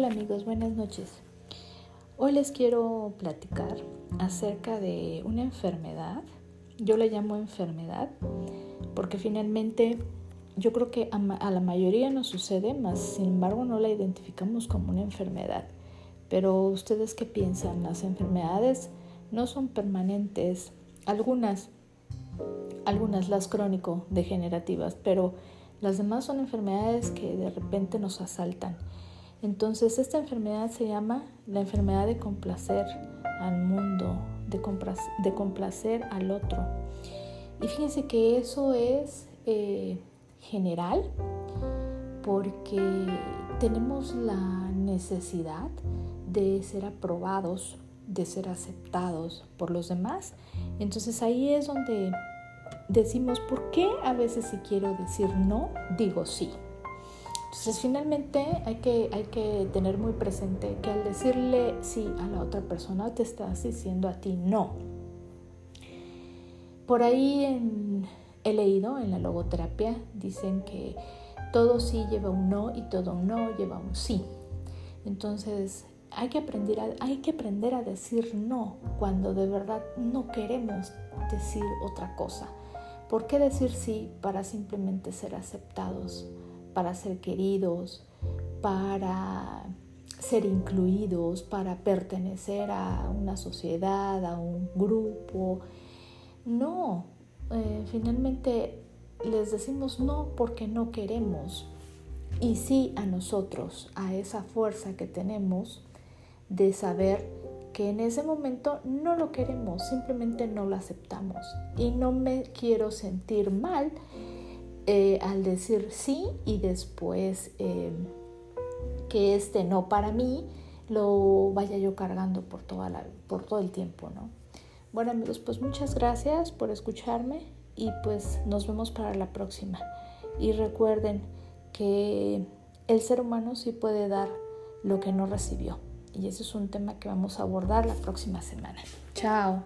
Hola amigos, buenas noches. Hoy les quiero platicar acerca de una enfermedad. Yo la llamo enfermedad porque finalmente yo creo que a, la mayoría nos sucede, más sin embargo no la identificamos como una enfermedad. Pero ustedes qué piensan? Las enfermedades no son permanentes, algunas, algunas las crónico-degenerativas, pero las demás son enfermedades que de repente nos asaltan entonces esta enfermedad se llama la enfermedad de complacer al mundo, de, complacer, al otro. Y fíjense que eso es eh, general porque tenemos la necesidad de ser aprobados, de ser aceptados por los demás. Entonces ahí es donde decimos, ¿por qué a veces si quiero decir no, digo sí? Entonces finalmente hay que, hay que tener muy presente que al decirle sí a la otra persona te estás diciendo a ti no. Por ahí he leído en la logoterapia, dicen que todo sí lleva un no y todo un no lleva un sí. Entonces hay que aprender a, hay que aprender a decir no cuando de verdad no queremos decir otra cosa. ¿Por qué decir sí para simplemente ser aceptados? Para ser queridos, para ser incluidos, para pertenecer a una sociedad, a un grupo. No, eh, finalmente les decimos no porque no queremos y sí a nosotros, a esa fuerza que tenemos de saber que en ese momento no lo queremos, simplemente no lo aceptamos y no me quiero sentir mal eh, al decir sí y después eh, que este no para mí lo vaya yo cargando por, toda la, por todo el tiempo, ¿no? Bueno amigos, pues muchas gracias por escucharme y pues nos vemos para la próxima. Y recuerden que el ser humano sí puede dar lo que no recibió. Y ese es un tema que vamos a abordar la próxima semana. Chao.